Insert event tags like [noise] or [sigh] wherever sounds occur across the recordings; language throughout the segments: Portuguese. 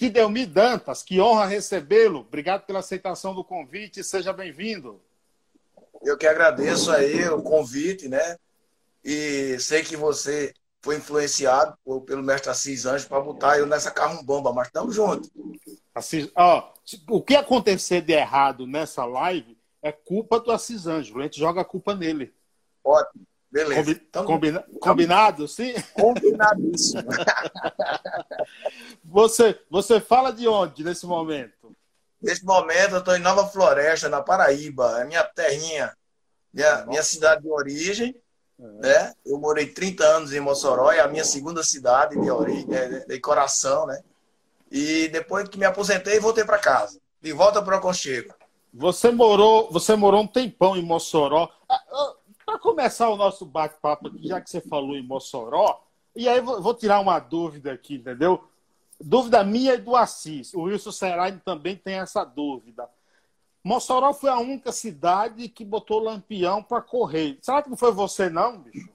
Kidelmi Dantas, que honra recebê-lo. Obrigado pela aceitação do convite, seja bem-vindo. Eu que agradeço aí o convite, né? E sei que você foi influenciado pelo mestre Assis Anjos para botar eu nessa carrumbamba, mas estamos juntos. Assis, ó, o que acontecer de errado nessa live é culpa do Assis Anjos. A gente joga a culpa nele. Ótimo. Beleza. Combi Tamo... Combina... Combinado, sim? Combinadíssimo. [laughs] você, você fala de onde nesse momento? Nesse momento eu estou em Nova Floresta, na Paraíba, é minha terrinha, minha, minha cidade de origem. É. Né? Eu morei 30 anos em Mossoró, é a minha segunda cidade de origem, de, de coração, né? E depois que me aposentei, voltei para casa. De volta para o aconchego. Você morou, você morou um tempão em Mossoró. Começar o nosso bate-papo aqui, já que você falou em Mossoró, e aí vou tirar uma dúvida aqui, entendeu? Dúvida minha e do Assis. O Wilson Serain também tem essa dúvida. Mossoró foi a única cidade que botou lampião para correr. Será que não foi você, não, bicho?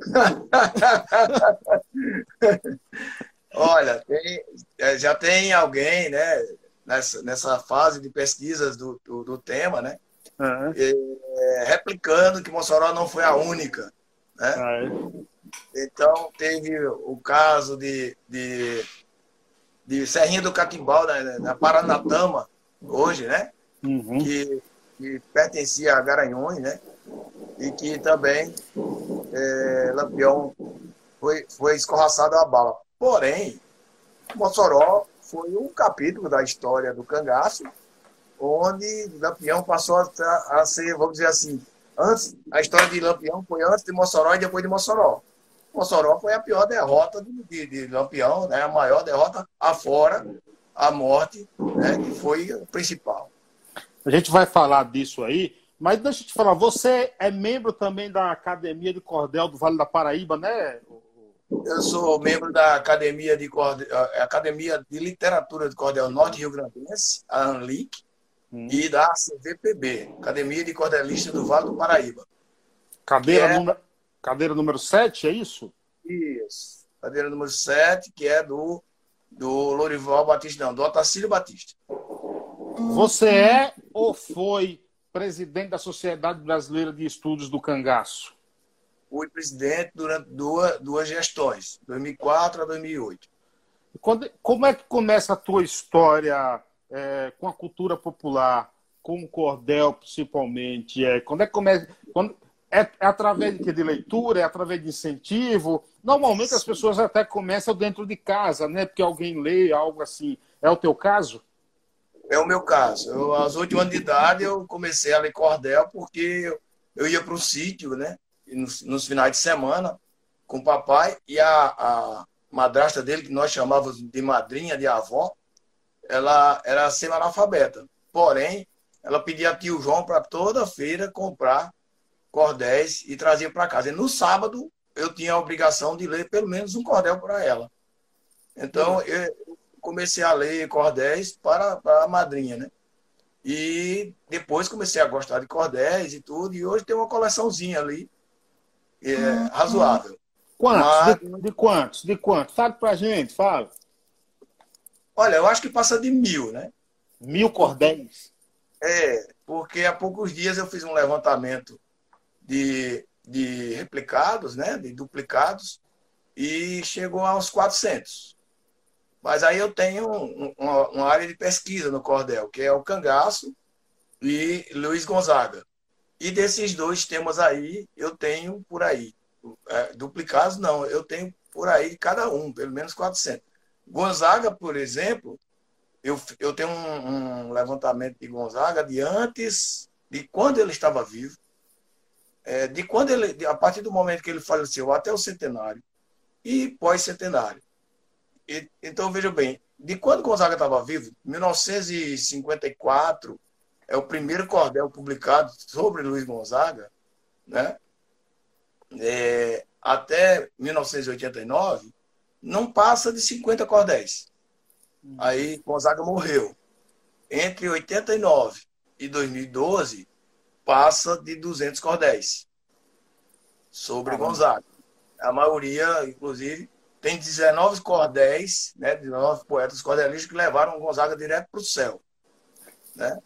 [laughs] Olha, tem, é, já tem alguém, né, nessa, nessa fase de pesquisas do, do, do tema, né? Uhum. É, replicando que Mossoró não foi a única. Né? Ah, é. Então, teve o caso de, de, de Serrinha do Catimbau, né, na Paranatama, hoje, né? Uhum. Que, que pertencia a Garanhões, né? E que também é, Lampião foi, foi escorraçado a bala. Porém, Mossoró foi um capítulo da história do cangaço onde Lampião passou a, a, ser, vamos dizer assim, antes, a história de Lampião foi antes de Mossoró e depois de Mossoró. Mossoró foi a pior derrota de, de, de Lampião, né? a maior derrota afora a morte, né? que foi o principal. A gente vai falar disso aí, mas deixa eu te falar, você é membro também da Academia de Cordel do Vale da Paraíba, né? Eu sou membro da Academia de, Cordel, Academia de Literatura de Cordel Norte Rio Grandense, a ANLIC, hum. e da CVPB, Academia de Cordelistas do Vale do Paraíba. Cadeira, é... número, cadeira número 7, é isso? Isso. Cadeira número 7, que é do, do Lorival Batista, não, do Otacílio Batista. Você é ou foi presidente da Sociedade Brasileira de Estudos do Cangaço? Fui presidente durante duas, duas gestões, 2004 a 2008. Quando, como é que começa a tua história é, com a cultura popular, com o cordel principalmente? É, quando é que começa? Quando, é, é através de, de leitura, é através de incentivo? Normalmente as pessoas até começam dentro de casa, né? Porque alguém lê, algo assim. É o teu caso? É o meu caso. Eu, aos oito anos de idade, eu comecei a ler cordel porque eu, ia para o sítio, né? Nos, nos, finais de semana, com o papai e a, a madrasta dele, que nós chamávamos de madrinha, de avó, ela era semi-analfabeta. Porém, ela pedia a tio João para toda feira comprar cordéis e trazia para casa. E no sábado, eu tinha a obrigação de ler pelo menos um cordel para ela. Então, eu comecei a ler cordéis para, para a madrinha, né? E depois comecei a gostar de cordéis e tudo. E hoje tem uma coleçãozinha ali, é, hum, razoável. Quantos? Mas... De, de, quantos? De quantos? Fala pra gente, fala. Olha, eu acho que passa de mil, né? Mil cordéis? É, porque há poucos dias eu fiz um levantamento de, de replicados, né? De duplicados, e chegou a uns 400. Mas aí eu tenho uma, uma, área de pesquisa no cordel, que é o Cangaço e Luiz Gonzaga. E desses dois temas aí, eu tenho por aí. É, duplicados, não, eu tenho por aí cada um, pelo menos 400. Gonzaga, por exemplo, eu, eu tenho um, um, levantamento de Gonzaga de antes, de quando ele estava vivo, é, de quando ele, a partir do momento que ele faleceu até o centenário e pós-centenário. então, veja bem, de quando Gonzaga estava vivo, 1954 é o primeiro cordel publicado sobre Luiz Gonzaga, né? É, até 1989, não passa de 50 cordéis. Hum. Aí Gonzaga morreu. Entre 89 e 2012, passa de 200 cordéis sobre Gonzaga. A maioria, inclusive, tem 19 cordéis, né, 19 poetas cordelistas que levaram Gonzaga direto para o céu. Né?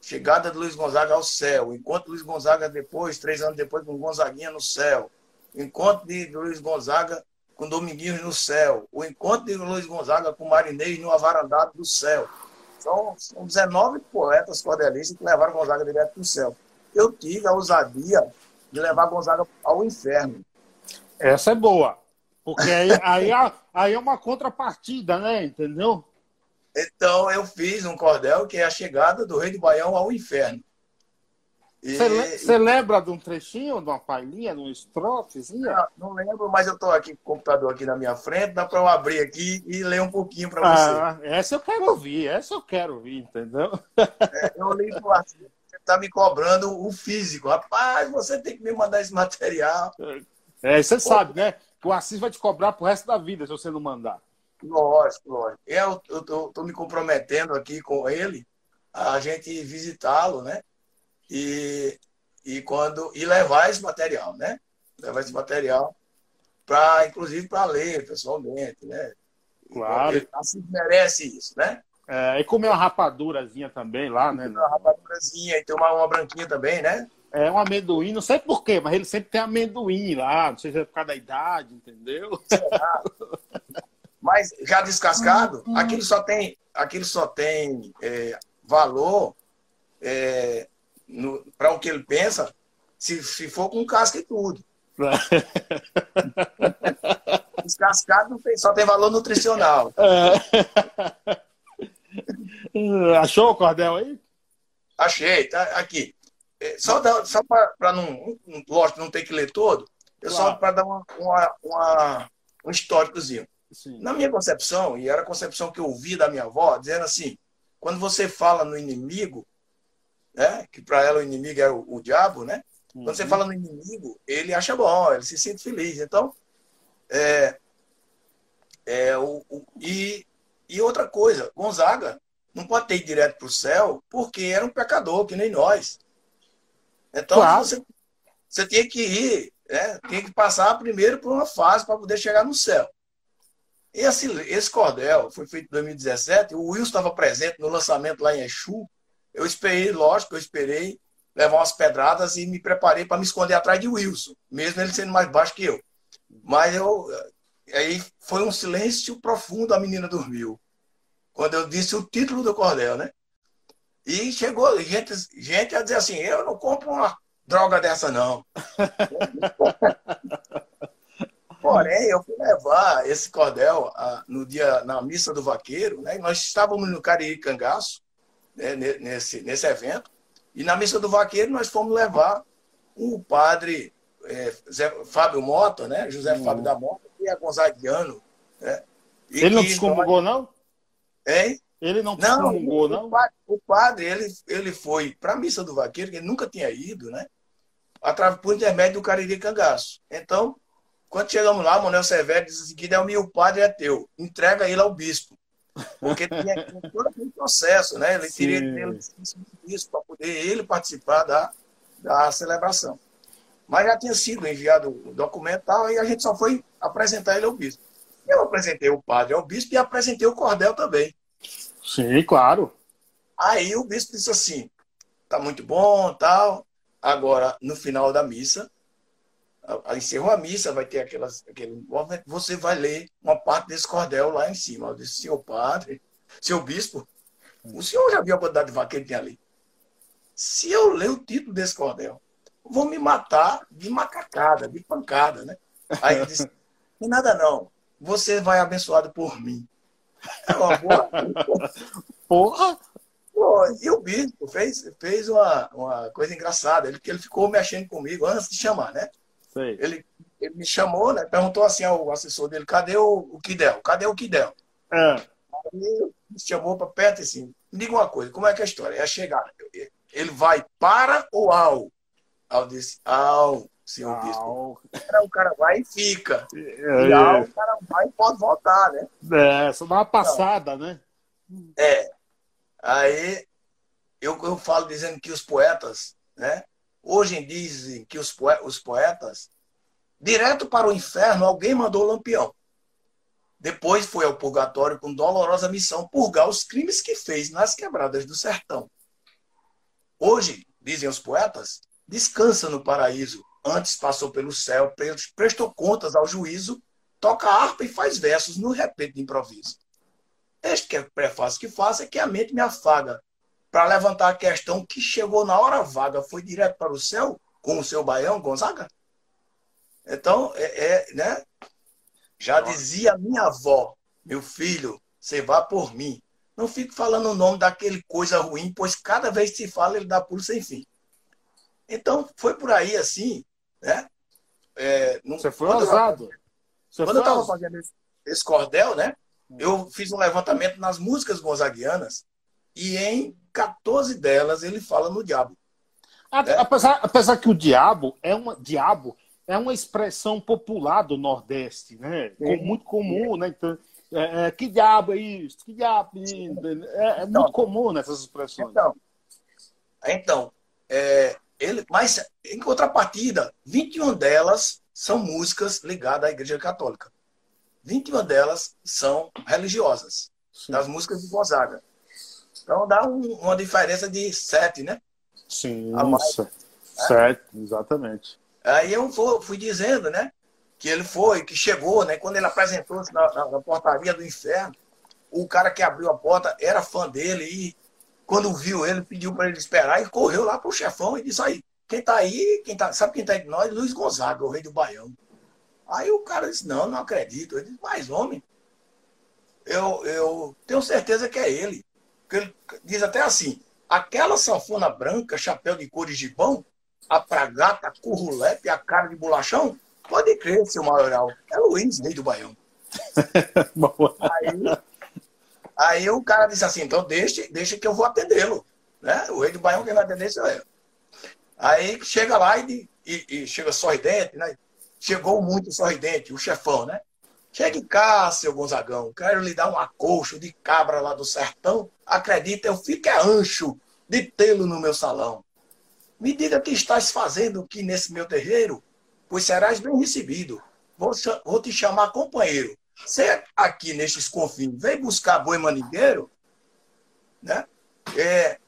Chegada de Luiz Gonzaga ao céu, enquanto Luiz Gonzaga depois, três anos depois, com Gonzaguinha no céu, encontro de Luiz Gonzaga com Dominguinhos no céu, o encontro de Luiz Gonzaga com Marinês no avarandado do céu. São, são 19 poetas cordelistas que levaram Gonzaga direto para o céu. Eu tive a ousadia de levar Gonzaga ao inferno. Essa é boa. Porque aí, aí, é, aí é uma contrapartida, né? Entendeu? Então eu fiz um cordel que é a chegada do rei do Baião ao inferno. Você e... lembra de um trechinho, de uma palhinha, de um estrofezinha? Não, não lembro, mas eu estou aqui com o computador aqui na minha frente, dá para eu abrir aqui e ler um pouquinho para você. Ah, essa eu quero ouvir, essa eu quero ouvir, entendeu? [laughs] É, eu li por assim, você está me cobrando o físico. Rapaz, você tem que me mandar esse material. É, você Pô, sabe, né? Que o Assis vai te cobrar pro resto da vida se você não mandar. Lógico, lógico. Eu estou me comprometendo aqui com ele a gente visitá-lo, né? E, e quando e levar esse material, né? Levar esse material para, inclusive, para ler pessoalmente, né? Claro. Ele assim, merece isso, né? É, e comer uma rapadurazinha também lá, né? Uma rapadurazinha e ter uma, uma branquinha também, né? É um amendoim, não sei porquê, mas ele sempre tem amendoim lá, não sei se é por causa da idade, entendeu? mas já descascado, aquilo só tem, aquilo só tem é, valor é, para o que ele pensa, se, se for com casca e tudo. [laughs] Descascado tem, só tem valor nutricional. É. [laughs] Achou o cordel aí? Achei, tá aqui. É, só, só para não, lógico, não ter que ler todo, eu claro. só para dar uma, uma, uma, um históricozinho. Sim. Na minha concepção, e era a concepção que eu ouvi da minha avó, dizendo assim: quando você fala no inimigo, né? que para ela o inimigo é o, o diabo, né? Uhum. Quando você uhum. fala no inimigo, ele acha bom, ele se sente feliz. Então, é, é o, o, e, e outra coisa, Gonzaga não pode ter ido direto para o céu porque era um pecador, que nem nós. Então, claro. você, você tinha que ir, né? tinha que passar primeiro por uma fase para poder chegar no céu. Esse, esse cordel foi feito em 2017, o Will estava presente no lançamento lá em Exu, eu esperei, lógico, eu esperei levar umas pedradas e me preparei para me esconder atrás de Wilson, mesmo ele sendo mais baixo que eu. Mas eu aí foi um silêncio profundo, a menina dormiu. Quando eu disse o título do cordel, né? E chegou gente, gente a dizer assim: eu não compro uma droga dessa, não. [laughs] Porém, eu fui levar esse cordel a, no dia na missa do vaqueiro, né? Nós estávamos no Cariri Cangaço, né, nesse, nesse evento. E na missa do vaqueiro nós fomos levar o padre é, Zé, Fábio Mota, né? José uhum. Fábio da Mota, que é gonzaguiano. Né? ele não excomungou, não? Hein? Ele não excomungou, não? O padre, o padre, ele, ele foi para a missa do vaqueiro, que ele nunca tinha ido, né? Através por intermédio do Cariri Cangaço. Então, quando chegamos lá, Manuel Severo disse assim, que é o meu padre é teu, entrega ele ao bispo. Porque tinha, todo aquele processo, né? Ele Sim. queria ter isso para poder ele participar da, da celebração. Mas já tinha sido enviado o documento e tal, e a gente só foi apresentar ele ao bispo. Eu apresentei o padre ao bispo e apresentei o cordel também. Sim, claro. Aí o bispo disse assim: tá muito bom, tal. Agora, no final da missa, encerrou a missa, vai ter aquelas, aquele você vai ler uma parte desse cordel lá em cima. Eu disse, senhor padre, senhor bispo, o senhor já viu a quantidade de vaqueiro que tem ali? Se eu ler o título desse cordel, vou me matar de macacada, de pancada, né? Aí ele disse, [laughs] não nada não, você vai abençoado por mim. É uma boa. [laughs] Porra! E o bispo fez, fez uma, uma coisa engraçada, ele, ele ficou mexendo comigo antes de chamar, né? Ele, ele me chamou, né? Perguntou assim ao assessor dele, cadê o, o Kidel? Cadê o Kidel? É. Aí me chamou para perto assim, me diga uma coisa, como é que é a história? É a chegada. Ele vai para ou ao? Ao disse, ao, senhor ao. bispo. O cara vai e fica. É, e ao, o cara vai e pode voltar, né? É, só dá uma passada, então, né? É. Aí eu, eu falo dizendo que os poetas, né? Hoje dizem que os, poetas, direto para o inferno, alguém mandou lampião. Depois foi ao purgatório com dolorosa missão purgar os crimes que fez nas quebradas do sertão. Hoje, dizem os poetas, descansa no paraíso. Antes passou pelo céu, prestou contas ao juízo, toca harpa e faz versos no repente de improviso. Este que é o prefácio que faço é que a mente me afaga para levantar a questão que chegou na hora vaga, foi direto para o céu com o seu baião, Gonzaga? Então, é, é né? Já dizia minha avó, meu filho, você vá por mim. Não fique falando o nome daquele coisa ruim, pois cada vez que se fala, ele dá pulo sem fim. Então, foi por aí assim, né? É, não, Você foi ousado. quando eu estava fazendo esse, esse cordel, né? Eu fiz um levantamento nas músicas gonzaguianas e em 14 delas ele fala no diabo. Né? Apesar, apesar que o diabo é uma diabo é uma expressão popular do Nordeste, né? É. Muito comum, né? Então, é, é, que diabo é isso? Que diabo é isso? É, é então, muito comum nessas expressões. Então, então é, ele, mas em contrapartida, 21 delas são músicas ligadas à Igreja Católica. 21 delas são religiosas, Sim. das músicas de Gonzaga. Então dá um, uma diferença de sete, né? Sim, isso. Sete, exatamente. Aí eu fui dizendo, né? Que ele foi, que chegou, né? Quando ele apresentou-se na, na, na, portaria do inferno, o cara que abriu a porta era fã dele e quando viu ele, pediu para ele esperar e correu lá pro chefão e disse aí, quem tá aí, quem tá, sabe quem tá aí com nós? Luiz Gonzaga, o rei do Baião. Aí o cara disse, não, não acredito. Ele disse, mas homem, eu, eu tenho certeza que é ele. Ele diz até assim, aquela sanfona branca, chapéu de cores de pão, a pragata, currulepe, a cara de bolachão, pode crer, seu maioral. É Luiz, rei do Baião. [laughs] aí, aí o cara disse assim, então deixa, deixa que eu vou atendê-lo. Né? O rei do Baião quem vai atender sou eu. Aí chega lá e, e, e chega sorridente, né? Chegou muito sorridente, o chefão, né? Chegue cá, seu Gonzagão. Quero lhe dar um acolcho de cabra lá do sertão. Acredita, eu fico é ancho de tê-lo no meu salão. Me diga o que estás fazendo aqui nesse meu terreiro, pois serás bem recebido. Vou, vou te chamar companheiro. Você aqui nestes confins vem buscar boi maningueiro, né? É,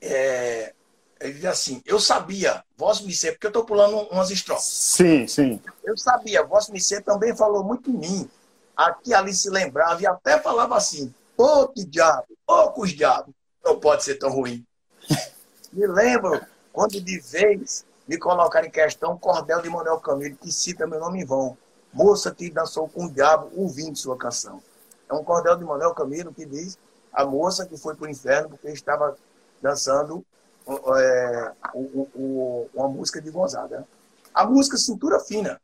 é, ele diz assim, eu sabia, vós me ser, porque eu estou pulando umas estrofes. Sim, sim. Eu sabia, vós me ser também falou muito em mim. Aqui ali se lembrava e até falava assim, ô que diabo, ô que diabo, não pode ser tão ruim. [laughs] me lembro quando de vez me colocar em questão o cordel de Manuel Camilo, que cita meu nome em vão. Moça que dançou com o diabo ouvindo sua canção. É um cordel de Manuel Camilo que diz a moça que foi para o inferno porque estava dançando é, o, o, uma música de Gonzaga. A música Cintura Fina.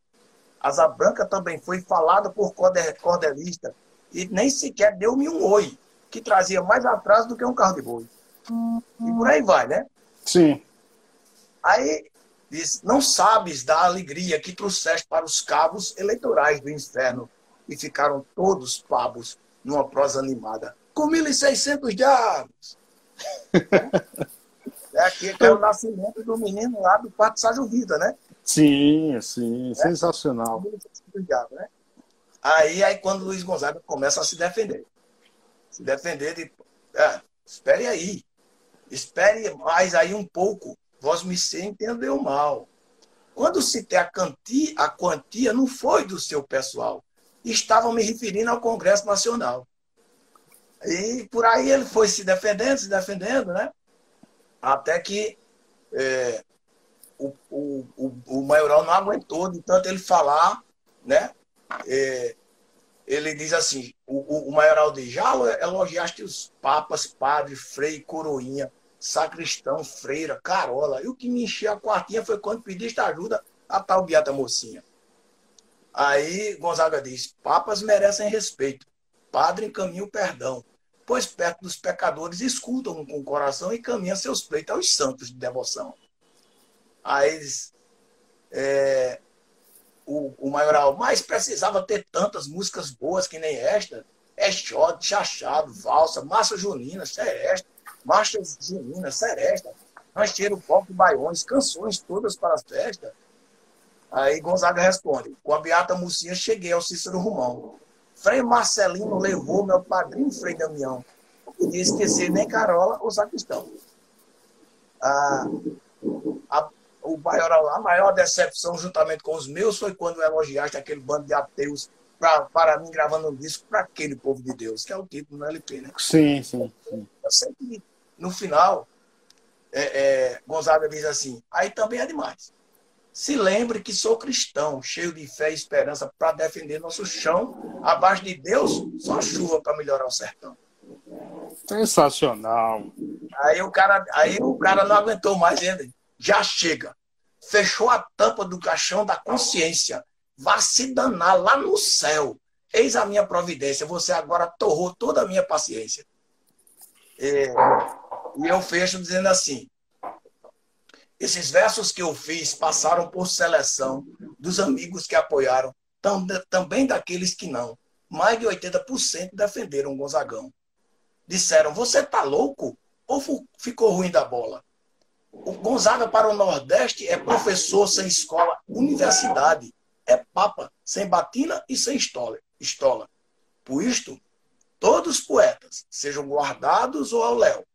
Asa Branca também foi falada por cordelista e nem sequer deu-me um oi, que trazia mais atraso do que um carro de boi. E por aí vai, né? Sim. Aí diz: Não sabes da alegria que trouxeste para os cabos eleitorais do inferno e ficaram todos pavos numa prosa animada. Com 1.600 diabos. [laughs] É aqui que é o nascimento do menino lá do Parque Sérgio Vida, né? Sim, sim, é? sensacional. Né? Aí, aí quando o Luiz Gonzaga começa a se defender. Se defender de. É, espere aí. Espere mais aí um pouco. Vós me se entendeu mal. Quando citei a, quantia, a quantia, não foi do seu pessoal. Estavam me referindo ao Congresso Nacional. E por aí ele foi se defendendo, se defendendo, né? Até que é, o, o, o, o maioral não aguentou de tanto ele falar, né? É, ele diz assim, o, o, maioral diz, já elogiaste os papas, padre, frei, coroinha, sacristão, freira, carola. E o que me encheu a quartinha foi quando pediste ajuda a tal beata mocinha. Aí Gonzaga diz, papas merecem respeito, padre encaminha o perdão pois perto dos pecadores escutam com o coração e caminham seus pleitos aos santos de devoção. Aí é, o, o maioral, mas precisava ter tantas músicas boas que nem esta. É shot, chachado, valsa, massa junina, seresta, marchas juninas, seresta, rancheiro, pop, baiões, canções todas para as festas. Aí Gonzaga responde, com a beata mocinha cheguei ao Cícero Romão. Frei Marcelino levou meu padrinho Frei Damião. Não podia esquecer nem Carola ou Sacristão. A, a, o maior, a maior decepção, juntamente com os meus, foi quando elogiaste aquele bando de ateus pra, para mim gravando um disco para aquele povo de Deus, que é o título do LP, né? Sim, sim. sim. Eu sei que no final, é, é, Gonzaga diz assim: aí também é demais. Se lembre que sou cristão, cheio de fé e esperança para defender nosso chão. Abaixo de Deus, só chuva para melhorar o sertão. Sensacional. Aí o cara, aí o cara não aguentou mais ainda. Já chega. Fechou a tampa do caixão da consciência. Vá se danar lá no céu. Eis a minha providência. Você agora torrou toda a minha paciência. É, e eu fecho dizendo assim: esses versos que eu fiz passaram por seleção dos amigos que apoiaram, tam, também daqueles que não. Mais de 80% defenderam Gonzagão. Disseram: Você tá louco? Ou ficou ruim da bola? O Gonzaga para o Nordeste é professor sem escola, universidade. É papa, sem batina e sem estola. Por isto, todos os poetas, sejam guardados ou ao léu,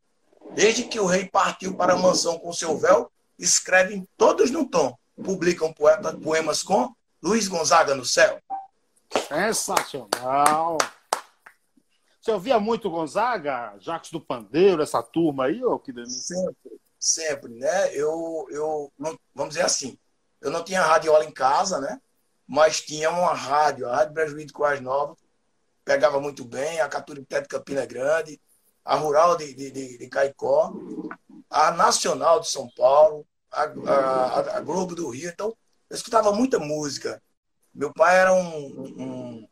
desde que o rei partiu para a mansão com seu véu, escrevem todos no tom. Publicam poeta, poemas com Luiz Gonzaga no céu. Sensacional! Você ouvia muito Gonzaga, Jacques do Pandeiro, essa turma aí, ou que Sempre, sempre, né? Eu, eu vamos dizer assim, eu não tinha radiola em casa, né? Mas tinha uma rádio, a Rádio Prejuízo Coas Novas, pegava muito bem, a Caturité de Campina Grande, a Rural de, de, de, de Caicó, a Nacional de São Paulo, a, a, a, Globo do Rio. Então, eu escutava muita música. Meu pai era um, um,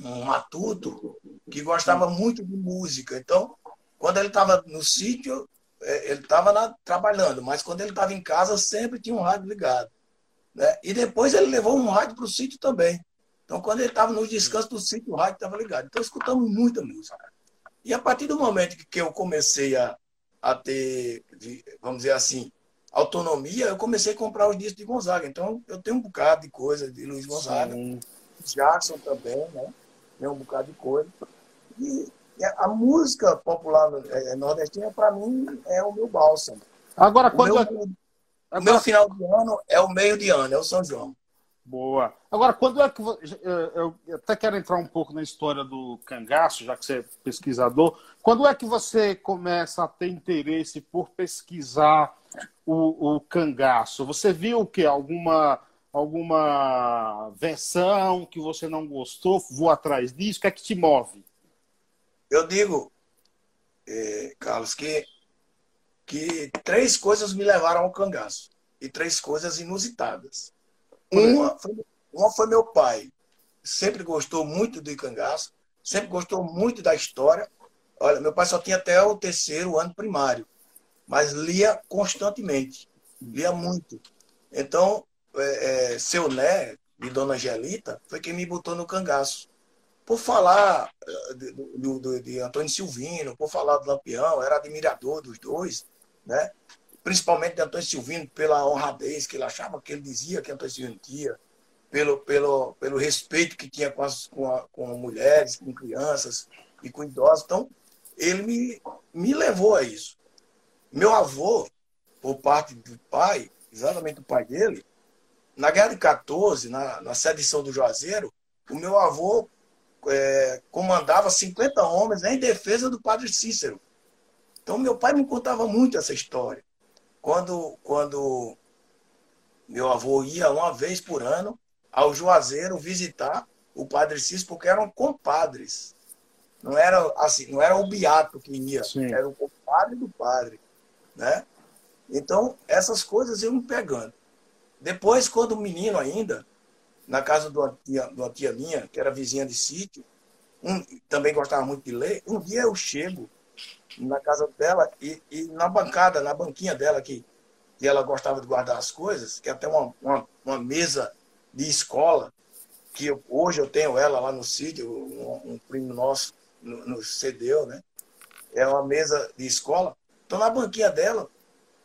um matuto que gostava muito de música. Então, quando ele estava no sítio, é, ele estava trabalhando, mas quando ele estava em casa, sempre tinha um rádio ligado. Né? E depois ele levou um rádio para o sítio também. Então, quando ele estava no descanso do sítio, o rádio estava ligado. Então, escutamos muita música. E a partir do momento que eu comecei a, a ter, vamos dizer assim, autonomia, eu comecei a comprar os discos de Gonzaga. Então, eu tenho um bocado de coisa de Luiz Gonzaga. Sim. Jackson também, né? Tem um bocado de coisa. E, a música popular é, nordestina, para mim, é o meu bálsamo. Agora, quando. O meu, Agora... o meu final de ano é o meio de ano, é o São João. Boa. Agora, quando é que eu até quero entrar um pouco na história do cangaço, já que você é pesquisador. Quando é que você começa a ter interesse por pesquisar o, o cangaço? Você viu o que alguma alguma versão que você não gostou, vou atrás disso? O que é que te move? Eu digo, eh, Carlos, que que três coisas me levaram ao cangaço e três coisas inusitadas. Uma foi, uma foi meu pai. Sempre gostou muito do cangaço, sempre gostou muito da história. Olha, meu pai só tinha até o terceiro ano primário, mas lia constantemente, lia muito. Então, é, é, seu Né, de Dona Angelita, foi quem me botou no cangaço. Por falar é, de, de, de Antônio Silvino, por falar do Lampião, era admirador dos dois, né? principalmente de Antônio Silvino, pela honradez que ele achava que ele dizia que Antônio Silvino tinha, pelo, pelo, pelo respeito que tinha com, as, com, a, com mulheres, com crianças e com idosos. Então, ele me, me levou a isso. Meu avô, por parte do pai, exatamente o pai dele, na Guerra de 14, na, na sedição do Juazeiro, o meu avô é, comandava 50 homens em defesa do padre Cícero. Então, meu pai me contava muito essa história. Quando, quando meu avô ia uma vez por ano ao Juazeiro visitar o Padre Cícero, porque eram compadres. Não era assim, não era o beato que ia, Sim. era o compadre do padre, né? Então, essas coisas iam me pegando. Depois, quando menino ainda, na casa de uma tia, de uma tia minha, que era vizinha de sítio, um, também gostava muito de ler, um dia eu chego na casa dela e, e na bancada, na banquinha dela, que, que ela gostava de guardar as coisas, que é até uma, uma, uma mesa de escola, que eu, hoje eu tenho ela lá no sítio, um, um primo nosso nos cedeu, né? É uma mesa de escola. Então, na banquinha dela,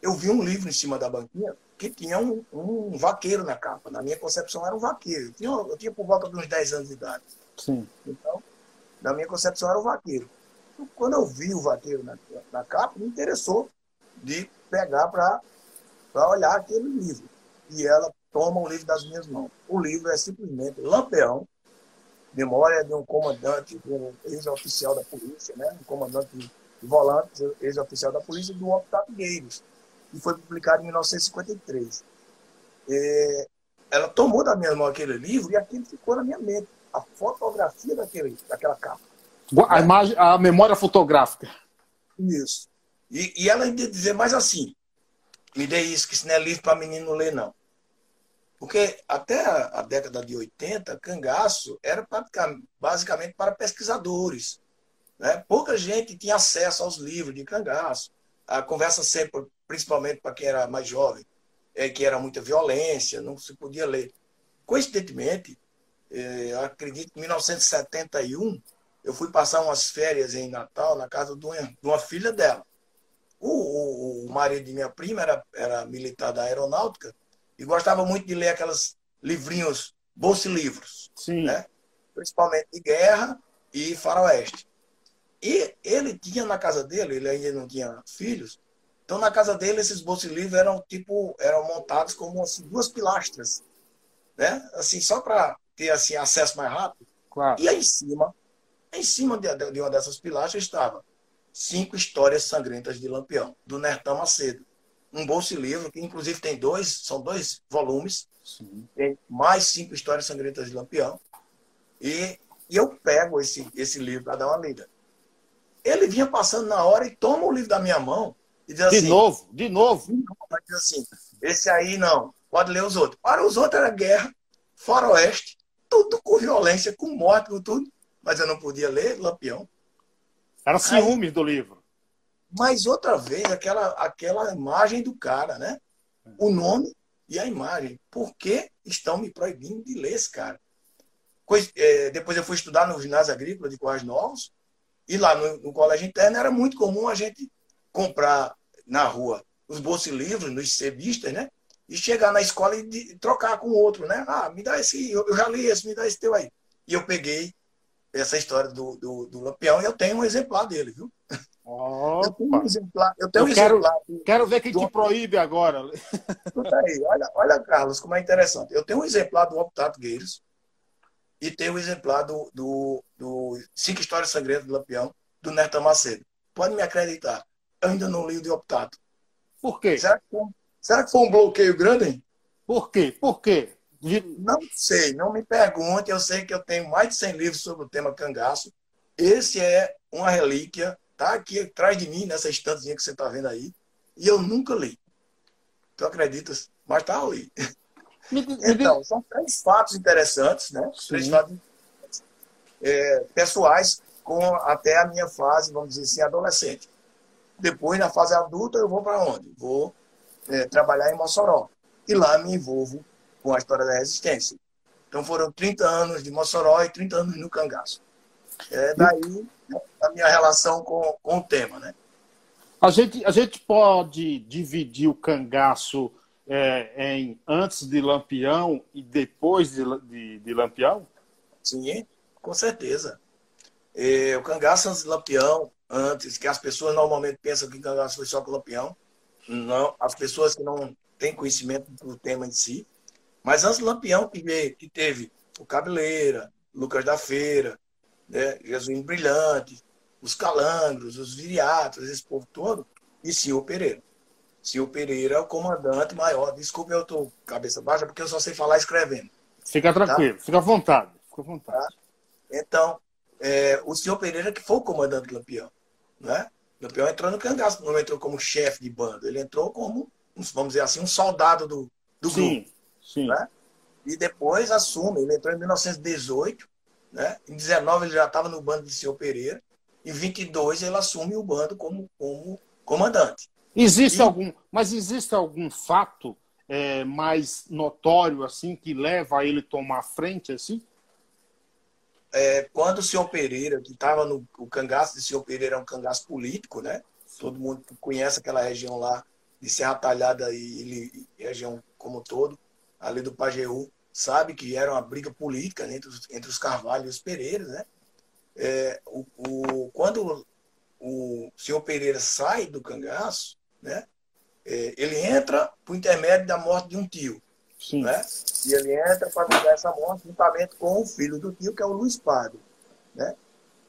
eu vi um livro em cima da banquinha que tinha um, um vaqueiro na capa. Na minha concepção, era um vaqueiro. Eu tinha, eu tinha por volta de uns 10 anos de idade. Sim. Então, na minha concepção, era o vaqueiro. Então, quando eu vi o vaqueiro na, na capa, me interessou de pegar para olhar aquele livro. E ela toma o livro das minhas mãos. O livro é simplesmente Lampião, memória de um comandante, de um ex-oficial da polícia, né? um comandante volante, ex-oficial da polícia, do Octavio Gueiros, que foi publicado em 1953. É, ela tomou da minha mão aquele livro e aquilo ficou na minha mente, a fotografia daquele, daquela capa. A, né? imagem, a memória fotográfica. Isso. E, e ela ainda dizer mais assim, me dê isso, que isso não é livro para menino ler, não. Porque até a, década de 80, cangaço era basicamente para pesquisadores. Né? Pouca gente tinha acesso aos livros de cangaço. A conversa sempre, principalmente para quem era mais jovem, é que era muita violência, não se podia ler. Coincidentemente, é, acredito que em 1971, eu fui passar umas férias em Natal na casa de uma, de uma filha dela. O, o, o, marido de minha prima era, era militar da aeronáutica e gostava muito de ler aqueles livrinhos, bolsilivros, Sim. Né? principalmente de guerra e faroeste. E ele tinha na casa dele, ele ainda não tinha filhos, então na casa dele esses bolsilivros eram tipo, eram montados como assim, duas pilastras, né? Assim, só para ter assim acesso mais rápido. Claro. E aí em cima, em cima de, de uma dessas pilastras estava Cinco Histórias Sangrentas de Lampião, do Nertão Macedo um bolso livro, que inclusive tem dois, são dois volumes, Sim. tem mais cinco histórias sangrentas de Lampião. E, e eu pego esse, esse livro para dar uma lida. Ele vinha passando na hora e toma o livro da minha mão e diz assim. De novo, de novo. Diz assim: esse aí não, pode ler os outros. Para os outros era guerra, faroeste, tudo com violência, com morte, com tudo. Mas eu não podia ler Lampião. Era ciúme aí, do livro mais outra vez aquela, aquela imagem do cara, né? O nome e a imagem. Por que estão me proibindo de ler esse cara? É, depois eu fui estudar no ginásio agrícola de Coais Novos e lá no, no, colégio interno era muito comum a gente comprar na rua os bolsilivros nos cebistas, né? E chegar na escola e de, trocar com outro, né? Ah, me dá esse, eu, eu já li esse, me dá esse teu aí. E eu peguei essa história do, do, do Lampião e eu tenho um exemplar dele, viu? Eu tenho um exemplar. Eu, tenho eu um quero, exemplar quero ver quem do... te proíbe agora. Aí, olha, olha, Carlos, como é interessante. Eu tenho um exemplar do Optato Gueiros e tenho um exemplar do, do, do Cinco Histórias Sangrentas do Lampião, do Neto Macedo. Pode me acreditar, eu ainda não li o de Optato. Por quê? Será que, foi, será que foi um bloqueio grande, hein? Por quê? Por quê? Não sei, não me pergunte. Eu sei que eu tenho mais de 100 livros sobre o tema cangaço. Esse é uma relíquia Está aqui atrás de mim, nessa estantezinha que você está vendo aí. E eu nunca li. Tu acreditas? Mas está ali. [laughs] então, são três fatos interessantes, né? Sim. Três fatos é, pessoais com até a minha fase, vamos dizer assim, adolescente. Depois, na fase adulta, eu vou para onde? Vou é, trabalhar em Mossoró. E lá me envolvo com a história da resistência. Então foram 30 anos de Mossoró e 30 anos no cangaço. É daí a minha relação com, com o tema, né? A gente, a gente pode dividir o cangaço é, em antes de Lampião e depois de, de, de Lampião? Sim, com certeza. É, o cangaço antes de Lampião, antes, que as pessoas normalmente pensam que o cangaço foi só com Lampião. Não, as pessoas que não têm conhecimento do tema em si. Mas antes do Lampião, que, veio, que teve o Cabeleira, Lucas da Feira, né, Jesus Brilhante, os calangros, os viriatos, esse povo todo, e Senhor Pereira. Senhor Pereira é o comandante maior. Desculpa, eu estou cabeça baixa, porque eu só sei falar escrevendo. Fica tá? tranquilo, tá? fica à vontade. Fica à vontade. Tá? Então, é, o senhor Pereira que foi o comandante do Lampião. Né? O Lampião entrou no cangaço, não entrou como chefe de bando, ele entrou como, vamos dizer assim, um soldado do, do sim, grupo. Sim. Né? E depois assume, ele entrou em 1918, né? em 19 ele já estava no bando de senhor Pereira, em 22 ele assume o bando como, como comandante. Existe e... algum, mas existe algum fato é, mais notório assim que leva a ele tomar frente assim? É, quando o senhor Pereira, que estava no o cangaço de senhor Pereira é um cangaço político, né? Todo mundo conhece aquela região lá de Serra Talhada e, e região como um todo, ali do Pajeú. sabe que era uma briga política né, entre, os, entre os Carvalho e os Pereiras, né? É, o, o, quando o senhor Pereira sai do cangaço, né? É, ele entra por intermédio da morte de um tio. Sim. Né? E ele entra para mudar essa morte juntamente com o filho do tio, que é o Luiz Pardo. Né?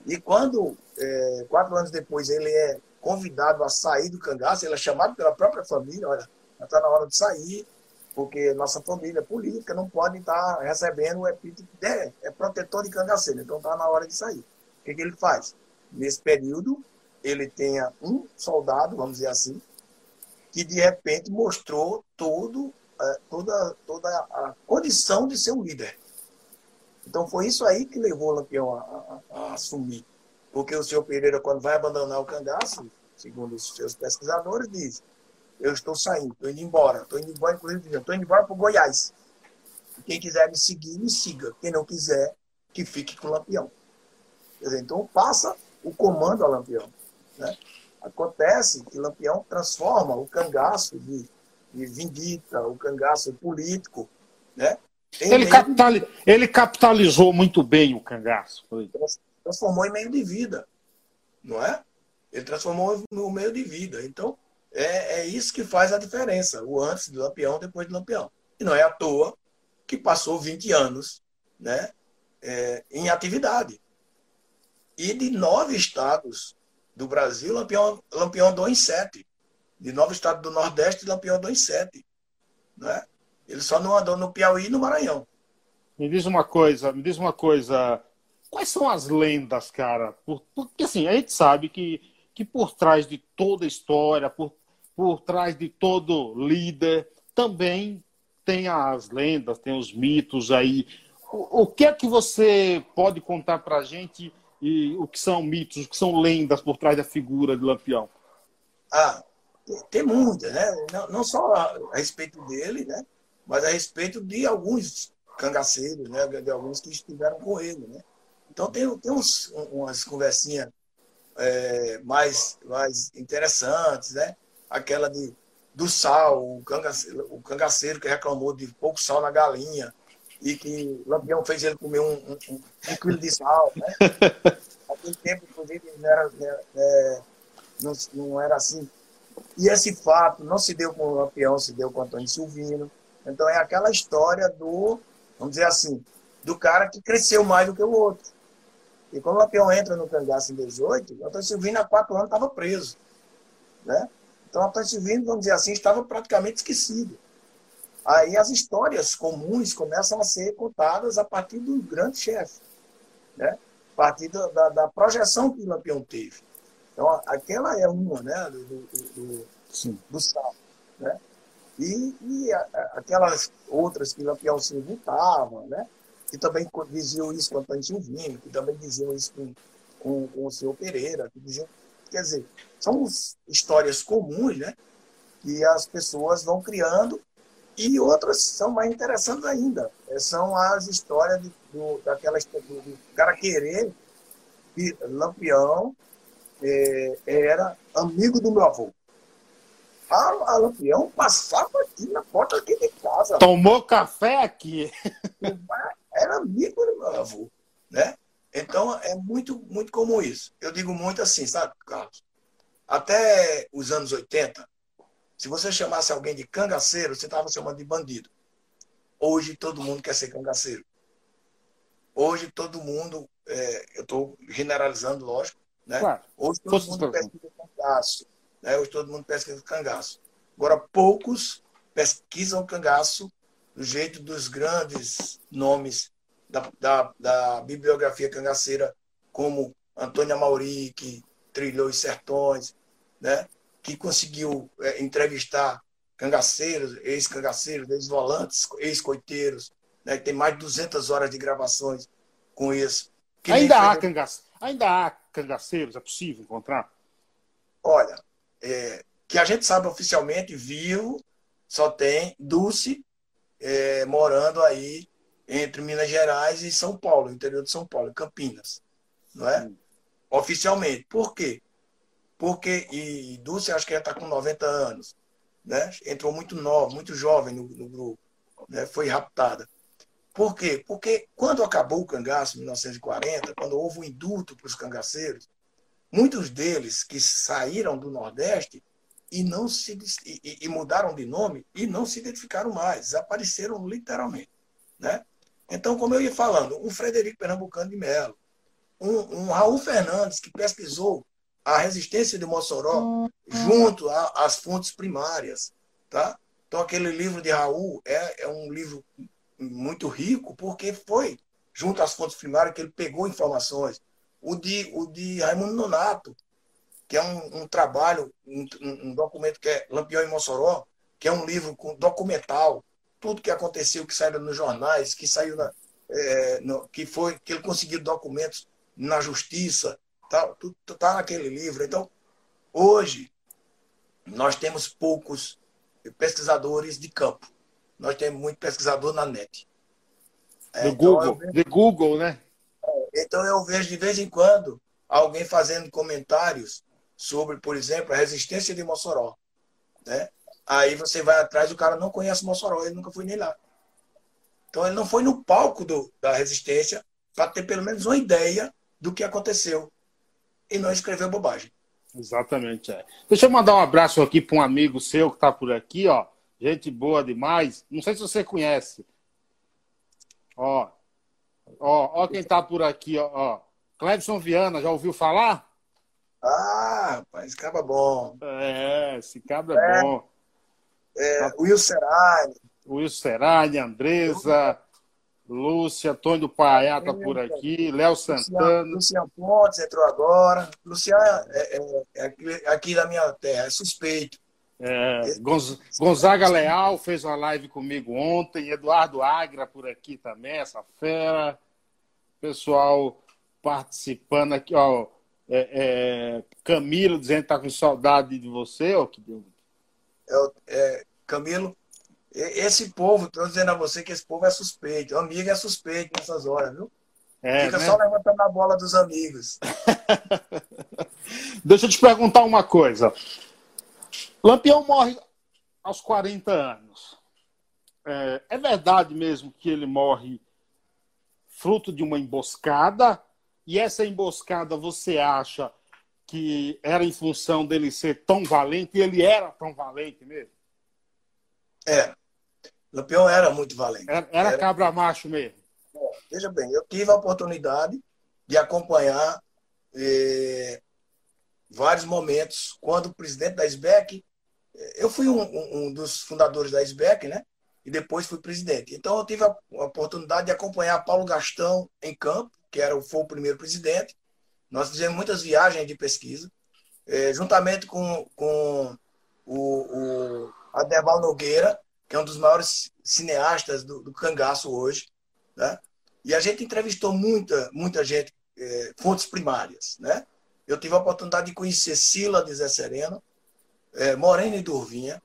E quando, é, quatro anos depois, ele é convidado a sair do cangaço, ele é chamado pela própria família, olha, está na hora de sair, porque nossa família política não pode estar tá recebendo o epíteto de é, é protetor de cangaceiro, então está na hora de sair. O que, que ele faz? Nesse período, ele tenha um soldado, vamos dizer assim, que de repente mostrou todo, é, toda, toda a condição de ser um líder. Então foi isso aí que levou o Lampião a, a, a assumir. Porque o senhor Pereira, quando vai abandonar o cangaço, segundo os seus pesquisadores, diz: Eu estou saindo, estou indo embora, estou indo embora, inclusive, estou indo embora para o Goiás. Quem quiser me seguir, me siga. Quem não quiser, que fique com o Lampião. Dizer, então passa o comando ao Lampião. Né? Acontece que Lampião transforma o cangaço de, de vindita, o cangaço político, né? Ele, capitali... ele capitalizou muito bem o cangaço. Transformou em meio de vida, não é? Ele transformou no meio de vida. Então, é, é isso que faz a diferença, o antes do Lampião, depois do Lampião. E não é à toa que passou 20 anos né, é, em atividade. E de nove estados do Brasil, Lampião, Lampião andou em sete. De nove estados do Nordeste, Lampião andou em sete. Né? Ele só não andou no Piauí e no Maranhão. Me diz uma coisa, me diz uma coisa. Quais são as lendas, cara? Porque assim, a gente sabe que, que por trás de toda história, por, por trás de todo líder, também tem as lendas, tem os mitos aí. O, o que é que você pode contar pra gente e o que são mitos, o que são lendas por trás da figura de Lampião? Ah, tem muitas, né? Não, não só a, a, respeito dele, né? Mas a respeito de alguns cangaceiros, né? De alguns que estiveram com ele, né? Então tem, tem uns, umas conversinhas é, mais, mais interessantes, né? Aquela de, do sal, o cangaceiro, o cangaceiro que reclamou de pouco sal na galinha, e que o Lampião fez ele comer um, um, um, um quilo de sal, né? [laughs] Naquele tempo, inclusive, não era, né, é, não, não era assim. E esse fato não se deu com o Lampião, se deu com o Antônio Silvino. Então é aquela história do, vamos dizer assim, do cara que cresceu mais do que o outro. E quando o Lampião entra no cangaço em 18, o Antônio Silvino há quatro anos estava preso. Né? Então o Antônio Silvino, vamos dizer assim, estava praticamente esquecido. Aí as histórias comuns começam a ser contadas a partir do grande chefe, né? a partir da, da, da, projeção que o Lampião teve. Então, aquela é uma, né? do, do, do, do sal. Né? E, e a, aquelas outras que o Lampião se inventava, né? que também diziam isso com o Antônio Silvino, que também diziam isso com, com, com o senhor Pereira. Que diziam, quer dizer, são histórias comuns né? que as pessoas vão criando e outras são mais interessantes ainda. É, são as histórias de, do, daquela do, do cara querer que Lampião é, era amigo do meu avô. A, a Lampião passava aqui na porta aqui de casa. Tomou café aqui. Era amigo do meu avô. Né? Então é muito, muito comum isso. Eu digo muito assim, sabe, Carlos? Até os anos 80, se você chamasse alguém de cangaceiro, você estava chamando de bandido. Hoje todo mundo quer ser cangaceiro. Hoje todo mundo, é, eu estou generalizando, lógico, né? Claro. Hoje todo Posso mundo pesquisa cangaço. Né? Hoje todo mundo pesquisa cangaço. Agora, poucos pesquisam cangaço do jeito dos grandes nomes da, da, da bibliografia cangaceira, como Antônio Amauri, que trilhou os sertões, né? Que conseguiu é, entrevistar cangaceiros, ex-cangaceiros, ex-volantes, ex-coiteiros, né, tem mais de 200 horas de gravações com isso. Ainda há, cangace... Ainda há cangaceiros? É possível encontrar? Olha, é, que a gente sabe oficialmente, vivo, só tem Dulce é, morando aí entre Minas Gerais e São Paulo, interior de São Paulo, Campinas. Não é? Hum. Oficialmente. Por quê? Porque e Dulce acho que ela está com 90 anos, né? Entrou muito nova, muito jovem no, no grupo, né? Foi raptada. Por quê? Porque quando acabou o cangaço em 1940, quando houve o indulto para os cangaceiros, muitos deles que saíram do Nordeste e não se e, e, mudaram de nome e não se identificaram mais, desapareceram literalmente, né? Então, como eu ia falando, um Frederico Pernambucano de Melo, um, um Raul Fernandes que pesquisou a resistência de Mossoró uhum. junto às fontes primárias, tá? Então, aquele livro de Raul é, é um livro muito rico porque foi junto às fontes primárias que ele pegou informações. O de, o de Raimundo Nonato, que é um, um trabalho, um, um, documento que é Lampião em Mossoró, que é um livro com, documental, tudo que aconteceu, que saiu nos jornais, que saiu na, é, no, que foi que ele conseguiu documentos na justiça, tudo está naquele livro. Então, hoje nós temos poucos pesquisadores de campo. Nós temos muito pesquisador na net. É, então Google, vejo, de Google, né? É, então eu vejo de vez em quando alguém fazendo comentários sobre, por exemplo, a resistência de Mossoró. Né? Aí você vai atrás, o cara não conhece Mossoró, ele nunca foi nem lá. Então ele não foi no palco do, da resistência para ter pelo menos uma ideia do que aconteceu. E não escreveu bobagem. Exatamente, é. Deixa eu mandar um abraço aqui para um amigo seu que está por aqui, ó. Gente boa demais. Não sei se você conhece. Ó, ó, ó quem está por aqui, ó. ó. Clebson Viana, já ouviu falar? Ah, rapaz, esse cabra é bom. É, esse cabra é, é bom. É, tá... Will Serani. Will Serani, Andresa, Lúcia, Antônio do Paiá tá por aqui, Léo Santana. Luciano Pontes entrou agora. Luciano é, é, é aqui, aqui, da minha terra, é suspeito. É, Gonzaga Leal fez uma live comigo ontem, Eduardo Agra por aqui também, essa fera. Pessoal participando aqui, ó. É, é, Camilo dizendo que tá com saudade de você, ó, que deu. É, é, Camilo, esse povo, estou dizendo a você que esse povo é suspeito. O amigo é suspeito nessas horas, viu? É, Fica né? só levantando a bola dos amigos. [laughs] Deixa eu te perguntar uma coisa. Lampião morre aos 40 anos. É, é verdade mesmo que ele morre fruto de uma emboscada e essa emboscada você acha que era em função dele ser tão valente, e ele era tão valente mesmo? É. Lampião era muito valente. Era, era, era... cabra macho mesmo. É, veja bem, eu tive a oportunidade de acompanhar eh, vários momentos quando o presidente da SBEC, eu fui um, um, dos fundadores da SBEC, né? E depois fui presidente. Então eu tive a, oportunidade de acompanhar Paulo Gastão em campo, que era, foi o primeiro presidente. Nós fizemos muitas viagens de pesquisa, é, juntamente com, com o, o Aderbal Nogueira, que é um dos maiores cineastas do, do cangaço hoje. Né? E a gente entrevistou muita, muita gente, é, fontes primárias. Né? Eu tive a oportunidade de conhecer Sila de Zé Sereno, é, Morena e Durvinha,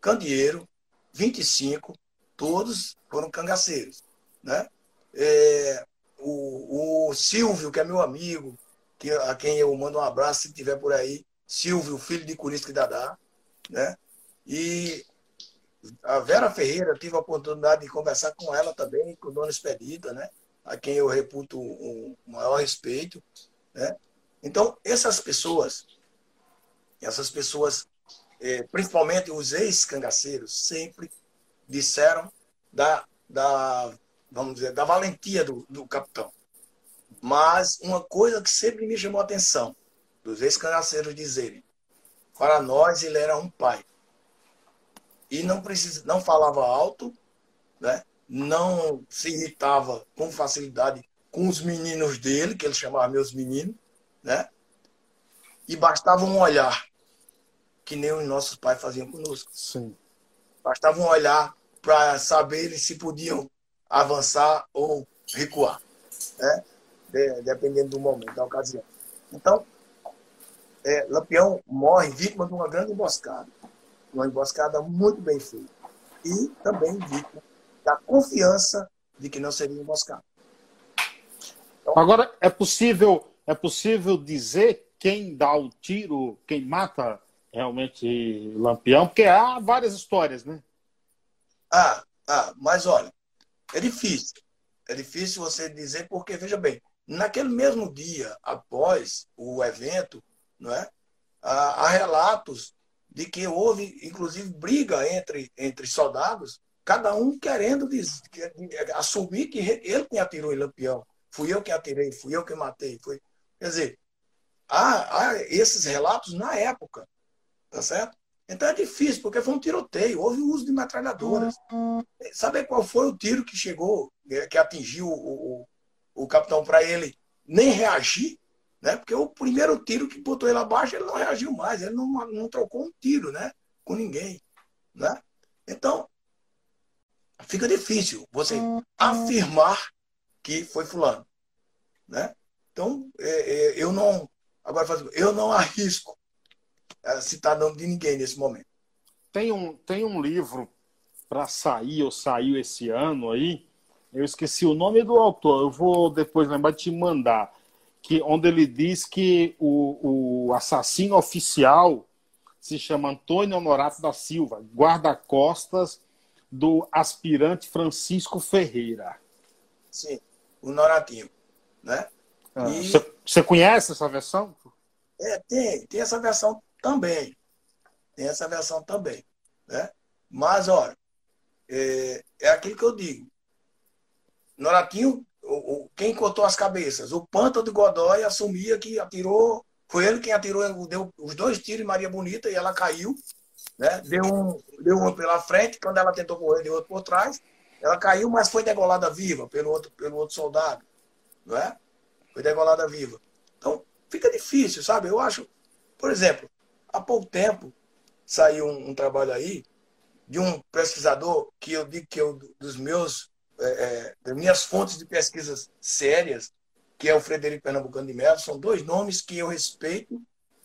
Candeeiro, 25, todos foram cangaceiros. Né? É, o, o Silvio, que é meu amigo, que, a quem eu mando um abraço se estiver por aí, Silvio, filho de Curisco e Dadá, né? E a Vera Ferreira, tive a oportunidade de conversar com ela também, com Dona Expedita, né? A quem eu reputo o um maior respeito, né? Então, essas pessoas, essas pessoas, eh, principalmente os ex-cangaceiros, sempre disseram da, da vamos dizer, da valentia do, do capitão. Mas uma coisa que sempre me chamou a atenção, dos ex-cangaceiros dizerem, para nós ele era um pai. E não, precisa, não falava alto, né? não se irritava com facilidade com os meninos dele, que ele chamava meus meninos, né? e bastava um olhar, que nem os nossos pais faziam conosco. Sim. Bastava um olhar para saberem se podiam avançar ou recuar, né? De, dependendo do momento, da ocasião. Então, é, Lampião morre vítima de uma grande emboscada, uma emboscada muito bem feita, e também vítima da confiança de que não seria emboscada. Então, Agora, é possível, é possível dizer quem dá o tiro, quem mata realmente Lampião? Porque há várias histórias, né? Ah, ah mas olha, é difícil. é difícil você dizer, porque, veja bem, naquele mesmo dia, após o evento, não é? há, há relatos de que houve, inclusive, briga entre, entre soldados, cada um querendo dizer, assumir que ele que atirou em Lampião. Fui eu que atirei, fui eu que matei. Foi... Quer dizer, há, há esses relatos na época, tá certo? Então é difícil, porque foi um tiroteio, houve o uso de metralhadoras. Sabe qual foi o tiro que chegou, que atingiu o, o, o capitão para ele nem reagir? Né? Porque o primeiro tiro que botou ele abaixo, ele não reagiu mais, ele não, não trocou um tiro né? com ninguém. Né? Então, fica difícil você afirmar que foi fulano. Né? Então, é, é, eu não. Agora, eu não arrisco é, citar nome de ninguém nesse momento. Tem um, tem um livro para sair, ou saiu esse ano aí, eu esqueci o nome do autor, eu vou depois lembrar de te mandar, que, onde ele diz que o, o assassino oficial se chama Antônio Honorato da Silva, guarda-costas do aspirante Francisco Ferreira. Sim, o Noratinho, né? Você ah, conhece essa versão? É, tem, tem essa versão também. Tem essa versão também. Né? Mas, olha, é, é aquilo que eu digo. Noratinho, o, quem cortou as cabeças? O Panta de Godoy assumia que atirou, foi ele quem atirou, deu os dois tiros em Maria Bonita e ela caiu. Né? Deu, um, deu um pela frente, quando ela tentou correr, deu outro por trás. Ela caiu, mas foi degolada viva pelo outro, pelo outro soldado. Não é? Foi degolada viva. Então, fica difícil, sabe? Eu acho, por exemplo, Há pouco tempo saiu um, um trabalho aí de um pesquisador que eu digo que eu, dos meus é, é, das minhas fontes de pesquisas sérias, que é o Frederico Pernambucano de Mello, são dois nomes que eu respeito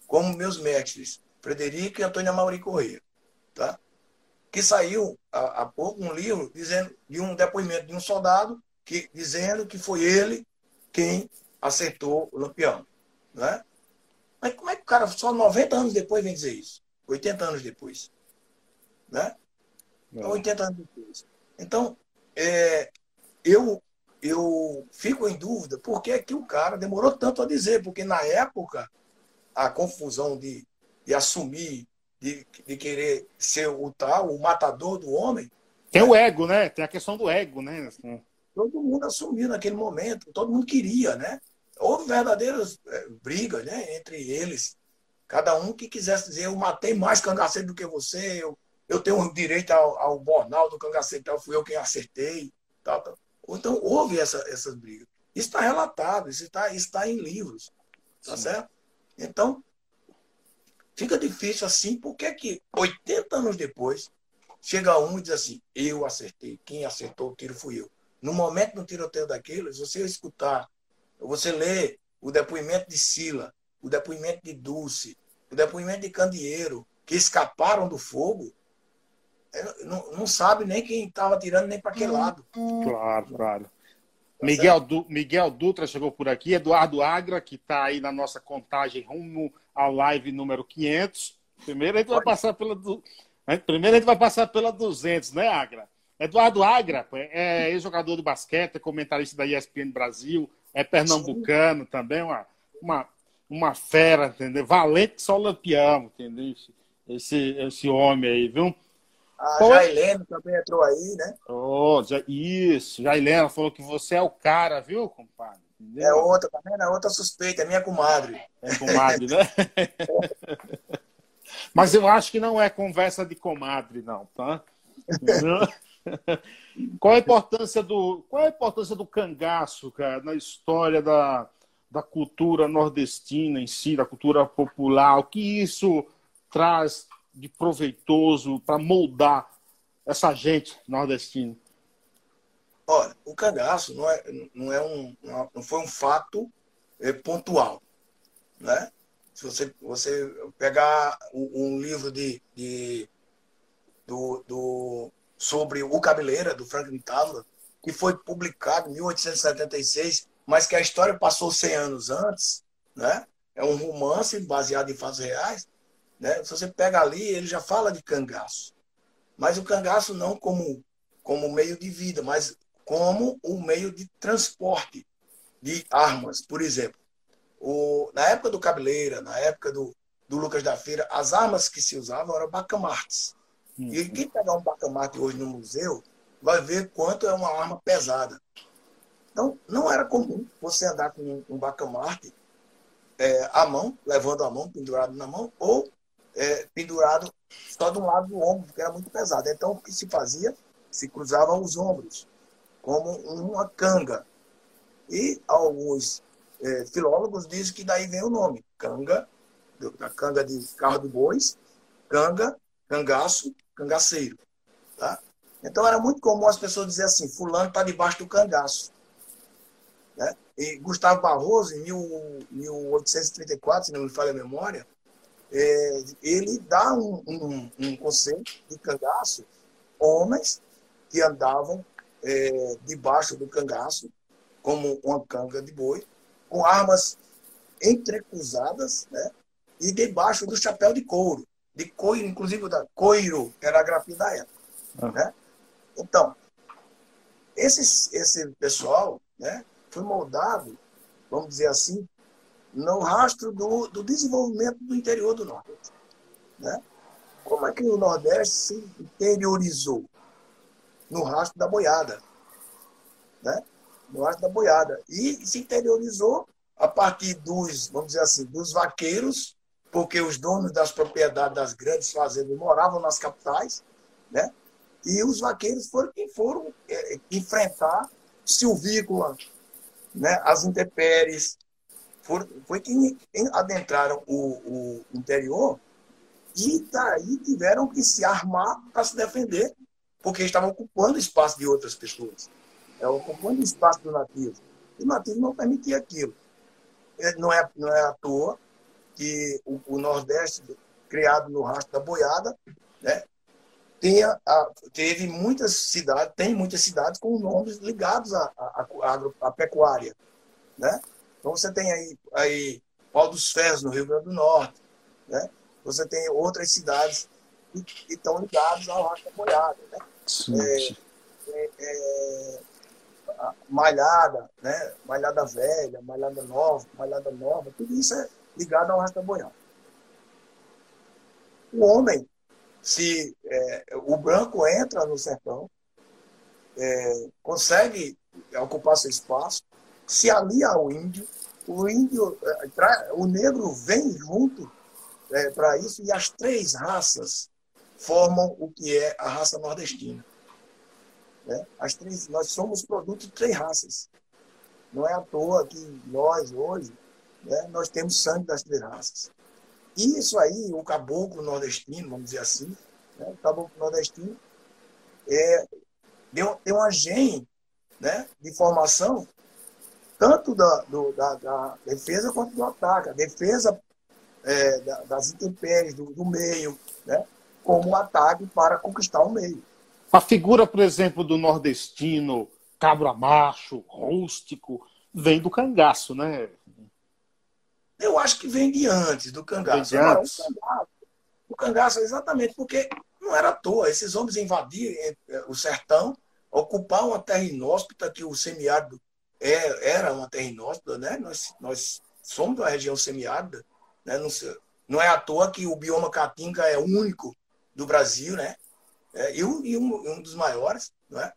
como meus mestres, Frederico e Antônio Mauri Corrêa, tá? Que saiu há, há, pouco um livro dizendo de um depoimento de um soldado que dizendo que foi ele quem acertou o Lampião, né? Mas como é que o cara só 90 anos depois vem dizer isso? 80 anos depois. Né? É. 80 anos depois. Então, é, eu, eu fico em dúvida por que, que o cara demorou tanto a dizer, porque na época a confusão de, de assumir, de, de querer ser o tal, o matador do homem. Tem o ego, né? Tem a questão do ego, né? Todo mundo assumiu naquele momento, todo mundo queria, né? houve verdadeiras é, brigas né, entre eles. Cada um que quisesse dizer, eu matei mais cangaceiro do que você, eu, eu tenho direito ao, ao bornal do cangaceiro, então fui eu quem acertei. Tal, tal. Então, houve essa, essas brigas. Isso está relatado, isso está, está em livros. Tá Sim. certo? Então, fica difícil assim, porque é que 80 anos depois, chega um e diz assim, eu acertei, quem acertou o tiro fui eu. No momento do tiroteio daqueles, você escutar você lê o depoimento de Sila, o depoimento de Dulce, o depoimento de Candeeiro, que escaparam do fogo, não, não sabe nem quem estava tirando nem para que lado. Claro, claro. Tá Miguel, du, Miguel Dutra chegou por aqui, Eduardo Agra, que está aí na nossa contagem rumo à live número 500. Primeiro a gente vai passar pela. Primeiro a gente vai passar pela 200, né, Agra? Eduardo Agra é ex-jogador de basquete, é comentarista da ESPN Brasil, é pernambucano Sim. também, uma, uma, uma fera, entendeu? Valente só lampião, entendeu? Esse, esse homem aí, viu? A Qual é? Jailene é? também entrou aí, né? Oh, já, isso, Jailene falou que você é o cara, viu, compadre? Entendeu? É outra, também tá é outra suspeita, é minha comadre. É comadre, né? [laughs] Mas eu acho que não é conversa de comadre, não, tá? Qual a importância do, qual a importância do cangaço, cara, na história da, da cultura nordestina em si, da cultura popular? O que isso traz de proveitoso para moldar essa gente nordestina? Olha, o cangaço não, é, não, é um, não foi um fato é, pontual. Né? Se você, você pegar um, livro de, de do, do sobre o Cabeleira, do Franklin Tavla, que foi publicado em 1876, mas que a história passou 100 anos antes, né? É um romance baseado em fatos reais, né? Se você pega ali, ele já fala de cangaço. Mas o cangaço não como como meio de vida, mas como um meio de transporte de armas. Por exemplo, o, na época do Cabeleira, na época do, do Lucas da Feira, as armas que se usavam eram bacamartes. Uhum. E quem pegar um bacamarte hoje no museu vai ver quanto é uma arma pesada. Então, não era comum você andar com um bacamarte é, à mão, levando a mão, pendurado na mão, ou é, pendurado só de um lado do ombro, porque era muito pesado. Então, o que se fazia? Se cruzavam os ombros, como uma canga. E alguns é, filólogos dizem que daí vem o nome, canga, da canga de carro de bois, canga, cangaço, cangaceiro. Tá? Então, era muito comum as pessoas dizerem assim, fulano está debaixo do cangaço. Né? E Gustavo Barroso, em 1834, se não me falha a memória, é, ele dá um, um, um, conceito de cangaço, homens que andavam é, debaixo do cangaço, como uma canga de boi, com armas entrecruzadas, né? e debaixo do chapéu de couro, de coiro, inclusive da coiro, que era a grafia da época. Ah. Né? Então, esse, esse pessoal né, foi moldado, vamos dizer assim, no rastro do, do desenvolvimento do interior do Nordeste. Né? Como é que o Nordeste se interiorizou? No rastro da boiada. Né? No rastro da boiada. E se interiorizou a partir dos, vamos dizer assim, dos vaqueiros, porque os donos das propriedades das grandes fazendas moravam nas capitais, né? E os vaqueiros foram quem foram é, enfrentar silvícola, né? as intempéries, foi quem adentraram o, o interior e daí tiveram que se armar para se defender, porque estavam ocupando espaço de outras pessoas, é, ocupando espaço do nativo. E o nativo não permitia aquilo. É, não é, não é à toa que o, o Nordeste, criado no rastro da boiada, né, tenha, a, teve muitas cidades, tem muitas cidades com nomes ligados à, à pecuária. Né? Então você tem aí, aí Pau dos Ferros, no Rio Grande do Norte. Né? Você tem outras cidades que, que estão ligadas ao Rastro Boiada. Né? É, é, é, malhada, né? malhada velha, malhada nova, malhada nova, tudo isso é ligado ao Rastro Boiada. O homem, se é, o branco entra no sertão, é, consegue ocupar seu espaço, se alia ao índio, o índio, eh, o negro vem junto é, para isso e as três raças formam o que é a raça nordestina. Né? As três, nós somos produto de três raças. Não é à toa que nós hoje né, nós temos sangue das três raças. E isso aí, o caboclo nordestino, vamos dizer assim, né, o caboclo nordestino é, tem uma gene né, de formação tanto da, do, da, da defesa quanto do ataque. A defesa é, das intempéries, do, do meio, né? como o ataque para conquistar o meio. A figura, por exemplo, do nordestino, cabra macho, rústico, vem do cangaço, né? Eu acho que vem de antes do cangaço. Vem de antes. Agora, o, cangaço o cangaço, exatamente, porque não era à toa. Esses homens invadiram é, o sertão, ocuparam a terra inóspita que o semiárido é, era uma terra inóspita, né? Nós, nós somos uma região semiárida, né? Não, não, é à toa que o bioma Caatinga é único do Brasil, né? É, e, um, e um, dos maiores, né?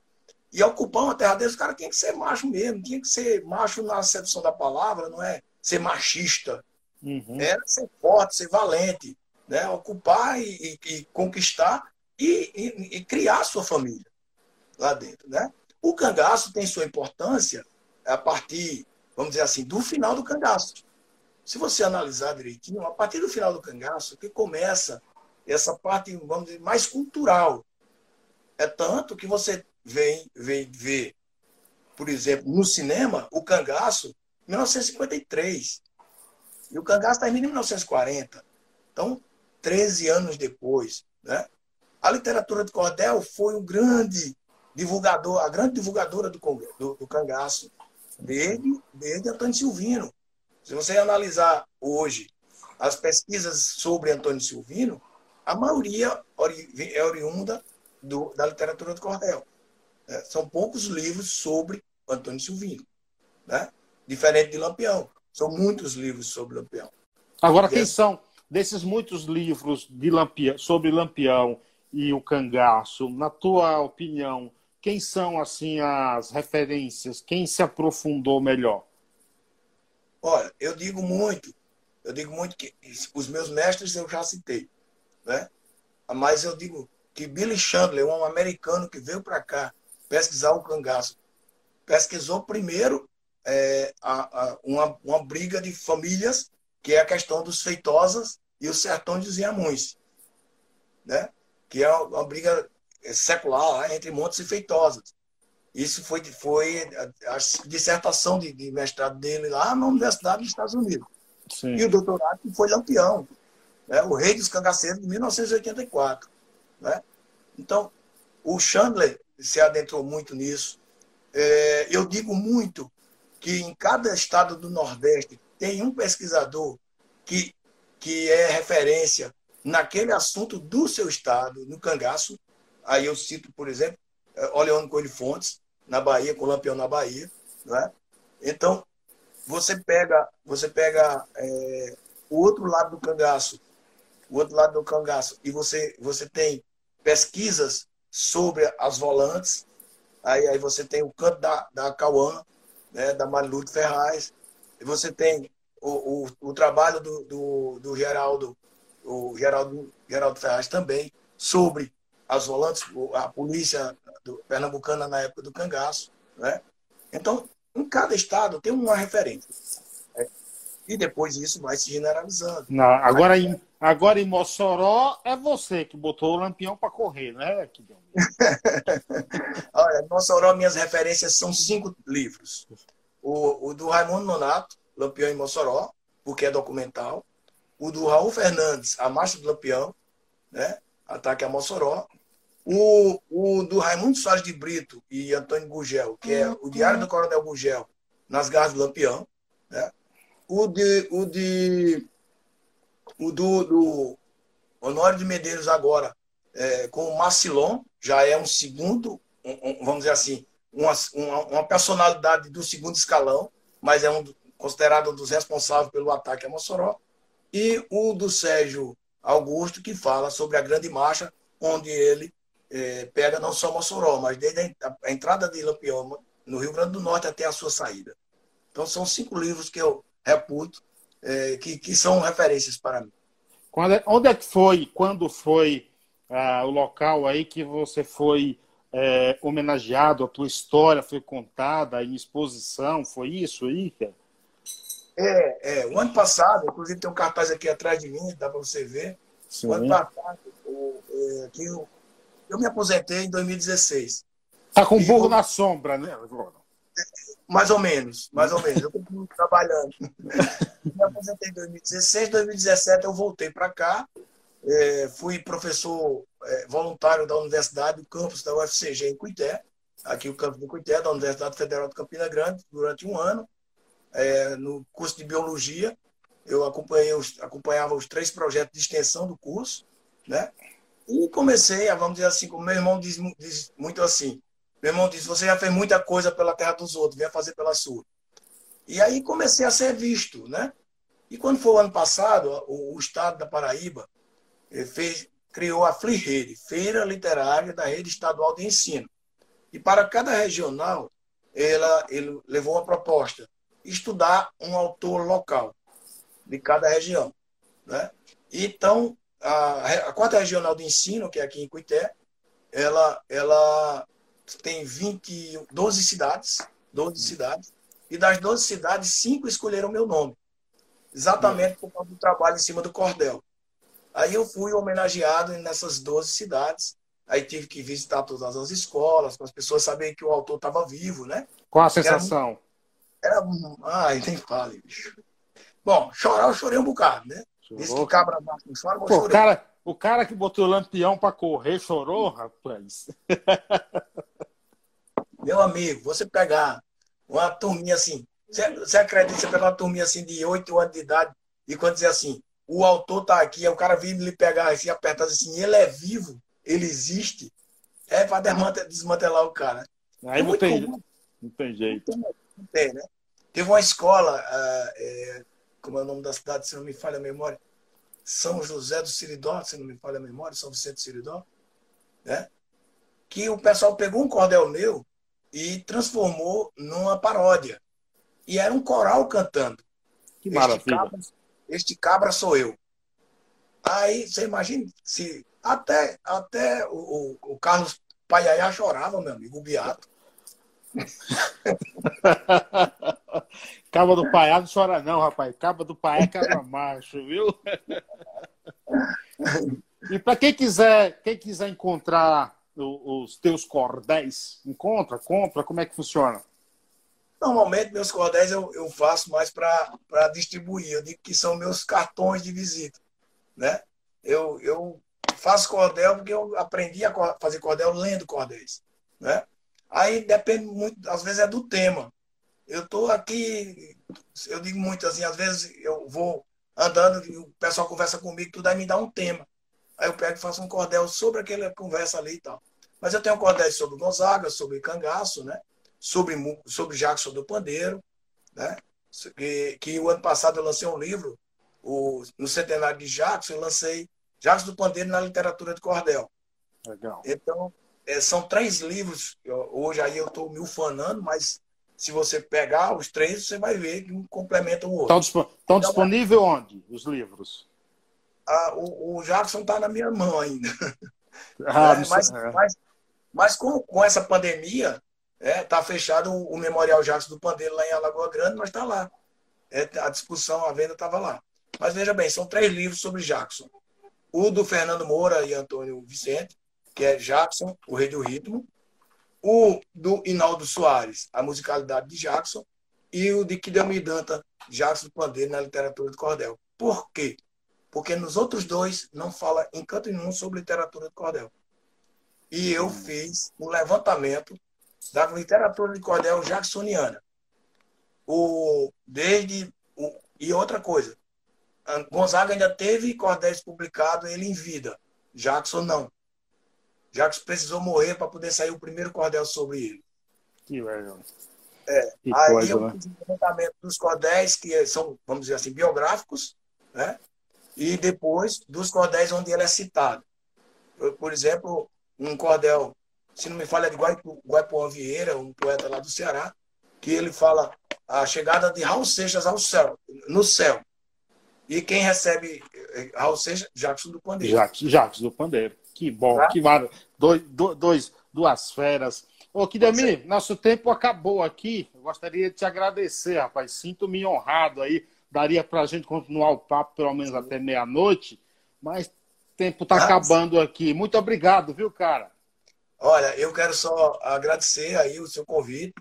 E ocupar uma terra desse, o cara tinha que ser macho mesmo, tinha que ser macho na acepção da palavra, não é ser machista. Uhum. Era ser forte, ser valente, né? Ocupar e, e, e conquistar e, e, criar sua família lá dentro, né? O cangaço tem sua importância a partir, vamos dizer assim, do final do cangaço. Se você analisar direitinho, a partir do final do cangaço, que começa essa parte, vamos dizer, mais cultural. É tanto que você vem, vem ver, por exemplo, no cinema, o cangaço, 1953. E o cangaço está em 1940. Então, 13 anos depois. Né? A literatura de cordel foi um grande divulgador, a grande divulgadora do, do, do cangaço desde, desde Antônio Silvino. Se você analisar hoje as pesquisas sobre Antônio Silvino, a maioria é oriunda do, da literatura do cordel. Né? São poucos livros sobre Antônio Silvino. Né? Diferente de Lampião. São muitos livros sobre Lampião. Agora, quem são, desses muitos livros de Lampião, sobre Lampião e o cangaço, na tua opinião, quem são assim as referências? Quem se aprofundou melhor? Olha, eu digo muito, eu digo muito que os meus mestres eu já citei, né? Mas eu digo que Billy Chandler, um americano que veio para cá pesquisar o cangaço, pesquisou primeiro é, a, a, uma, uma briga de famílias, que é a questão dos Feitosas e os Sertões dos Inhamuns, né? que é uma briga secular entre Montes e Feitosas. Isso foi, foi a, dissertação de, de, mestrado dele lá na Universidade dos Estados Unidos. Sim. E o doutorado foi Lampião, né? o rei dos cangaceiros de 1984. Né? Então, o Chandler se adentrou muito nisso. É, eu digo muito que em cada estado do Nordeste tem um pesquisador que, que é referência naquele assunto do seu estado, no cangaço. Aí eu cito, por exemplo, é, Oleone Coelho Fontes, na Bahia, com Lampião na Bahia. Né? Então, você pega, você pega é, o outro lado do cangaço, o outro lado do cangaço, e você, você tem pesquisas sobre as volantes, aí, aí você tem o canto da, da Cauã, né, da Marilu Ferraz. E você tem o, o, o trabalho do, do, do, Geraldo, o Geraldo, Geraldo Ferraz também, sobre as volantes, a polícia pernambucana na época do cangaço. Né? Então, em cada estado tem uma referência. Né? E depois isso vai se generalizando. Não, agora, em, agora em Mossoró é você que botou o lampião para correr, né? [laughs] Olha, em Mossoró minhas referências são cinco livros. O, o do Raimundo Nonato, Lampião em Mossoró, porque é documental. O do Raul Fernandes, A Marcha do Lampião, né? Ataque a Mossoró. O, o do Raimundo Soares de Brito e Antônio Gugel, que é o Diário do Coronel Gugel, Nas Garras do Lampião. Né? O de, o de o do, do Honório de Medeiros agora, é, com o Macilon, já é um segundo, um, um, vamos dizer assim, uma, uma, uma, personalidade do segundo escalão, mas é um considerado um dos responsáveis pelo ataque a Mossoró. E o do Sérgio Augusto, que fala sobre a Grande Marcha, onde ele é, pega não só Mossoró, mas desde a, a entrada de Lampião no Rio Grande do Norte até a sua saída. Então, são cinco livros que eu reputo, é, que, que são referências para mim. Quando, é, onde é que foi, quando foi ah, o local aí que você foi é, homenageado, a tua história foi contada em exposição, foi isso aí? É, é, o ano passado, inclusive tem um cartaz aqui atrás de mim, dá para você ver. Sim. O ano passado, o, é, que eu, me aposentei em 2016. Tá com burro eu, na sombra, né, mais ou menos, mais ou menos. Eu continuo trabalhando. [laughs] Me aposentei em 2016, 2017 eu voltei para cá. É, fui professor é, voluntário da Universidade, do campus da UFCG em Cuité, aqui o campus de Cuité, da Universidade Federal de Campina Grande, durante um ano, é, no curso de Biologia. Eu acompanhei os, acompanhava os três projetos de extensão do curso, né? E comecei, a, vamos dizer assim, como meu irmão diz, diz muito assim, meu irmão disse: Você já fez muita coisa pela terra dos outros, venha fazer pela sua. E aí comecei a ser visto, né? E quando foi o ano passado, o, o Estado da Paraíba eh, fez, criou a FLIREDE, Feira Literária da Rede Estadual de Ensino. E para cada regional, ela, ele levou uma proposta, estudar um autor local de cada região. Né? Então, a, a quarta regional de ensino, que é aqui em Cuité, ela, ela tem 20, 12 cidades, 12 cidades, e das 12 cidades, cinco escolheram meu nome, exatamente por causa do trabalho em cima do cordel. Aí eu fui homenageado nessas 12 cidades, aí tive que visitar todas as escolas, para as pessoas saberem que o autor estava vivo, né? Qual a sensação? Era, era ai, nem fale, bicho. Bom, chorar eu chorei um bocado, né? Disse que cabra chora, Pô, chorei. Cara, o cara que botou o lampião para correr chorou, rapaz. [laughs] Meu amigo, você pegar uma turminha assim, você, acredita você pegar uma turminha assim de 8 anos de idade e quando dizer assim, o autor tá aqui, o cara vir lhe pegar assim, apertar assim, ele é vivo, ele existe. É para desmantelar o cara. Aí é não, tem, não tem jeito. Não tem, né? Teve uma escola, uh, é, como é o nome da cidade, se não me falha a memória, São José do Siridó, se não me falha a memória, São Vicente do Siridó, né? que o pessoal pegou um cordel meu e transformou numa paródia. E era um coral cantando. Que maravilha. Este cabra, este cabra sou eu. Aí você imagina se até, até o, o, o Carlos Paiaiá chorava, meu amigo, o Beato. [laughs] Caba do Paiá não chora não, rapaz. Caba do Paiá é cabra [laughs] macho, viu? e para quem quiser, quem quiser encontrar os teus cordéis, encontra, compra, como é que funciona? Normalmente, meus cordéis eu, eu faço mais para distribuir. Eu digo que são meus cartões de visita. Né? Eu, eu faço cordel porque eu aprendi a fazer cordel lendo cordéis. Né? Aí depende muito, às vezes é do tema. Eu estou aqui, eu digo muito assim, às vezes eu vou andando e o pessoal conversa comigo, tudo aí me dá um tema. Aí eu pego e faço um cordel sobre aquela conversa ali e tal. Mas eu tenho um cordel sobre Gonzaga, sobre Cangaço, né? sobre, sobre Jackson do Pandeiro, né? que, que o ano passado eu lancei um livro, o, no centenário de Jackson, eu lancei Jackson do Pandeiro na literatura de cordel. Legal. Então, é, são três livros. Eu, hoje aí eu estou me ufanando, mas se você pegar os três, você vai ver que um complementa o outro. Estão, estão então, disponíveis onde os livros? Ah, o, o Jackson está na minha mão ainda. [laughs] Ah, é, mas, é. mas, mas com, com essa pandemia, está é, fechado o, o, Memorial Jackson do Pandeiro lá em Alagoa Grande, mas está lá. É, a discussão, a venda estava lá. Mas veja bem, são três livros sobre Jackson. O do Fernando Moura e Antônio Vicente, que é Jackson, o Rei do Ritmo, o do Inaldo Soares, a musicalidade de Jackson, e o de Kidami Danta, Jackson do Pandeiro na literatura de cordel. Por quê? Porque nos outros dois não fala em canto nenhum sobre literatura de cordel. E eu fiz um levantamento da literatura de cordel jacksoniana. O, desde, o, e outra coisa, Gonzaga ainda teve cordéis publicados ele em vida. Jackson não. Jackson precisou morrer para poder sair o primeiro cordel sobre ele. Que legal. É, que aí coisa, eu né? fiz o levantamento dos cordéis que são, vamos dizer assim, biográficos, né? E depois dos cordéis onde ele é citado. Por, por exemplo, um cordel, se não me falha, é de Guaipuã Vieira, um poeta lá do Ceará, que ele fala a chegada de Raul Seixas ao céu, no céu. E quem recebe eh, Raul Seixas? Jackson do Pandeiro. Jackson, Jackson do Pandeiro. Que bom, tá? que maravilha. Dois, dois, duas feras. Ô, Kidemi, nosso tempo acabou aqui. Eu gostaria de te agradecer, rapaz. Sinto-me honrado aí. Daria para a gente continuar o papo pelo menos até meia-noite, mas o tempo está acabando aqui. Muito obrigado, viu, cara? Olha, eu quero só agradecer aí o seu convite.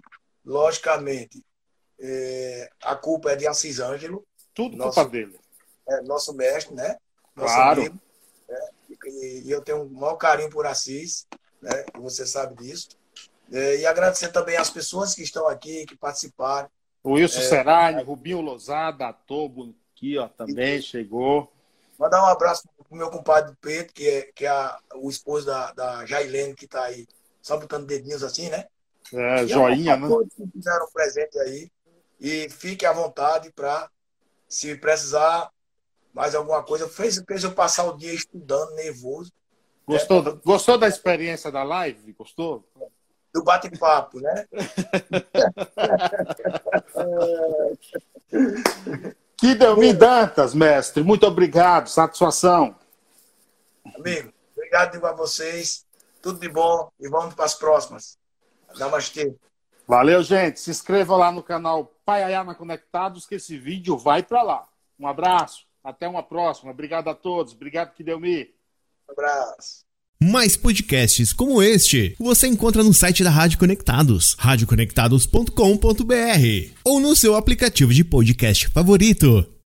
Logicamente, é, a culpa é de Assis Ângelo. Tudo nosso, culpa dele. É, nosso mestre, né? Nosso claro. Amigo? E, e, eu tenho um maior carinho por Assis, né? Você sabe disso. É, e agradecer também às pessoas que estão aqui, que participaram. O Wilson é, Serani, Rubinho Lozada, Tobo, aqui, ó, também e, chegou. Mandar um abraço pro meu compadre Pedro, que é, que é a, o esposo da, da Jailene, que está aí, só botando dedinhos assim, né? É, joinha, né? Todos que fizeram presente aí. E fique à vontade para, se precisar mais alguma coisa, fez, fez eu passar o dia estudando, nervoso. Gostou, né? gostou da experiência da live? Gostou? Do bate-papo, né? [laughs] que me Dantas, mestre. Muito obrigado. Satisfação. Amigo, obrigado a vocês. Tudo de bom e vamos para as próximas. Namastê. Valeu, gente. Se inscreva lá no canal Pai Ayama Conectados, que esse vídeo vai para lá. Um abraço. Até uma próxima. Obrigado a todos. Obrigado, Kidelmi. Um abraço. Mais podcasts como este você encontra no site da Rádio Conectados, radioconectados.com.br ou no seu aplicativo de podcast favorito.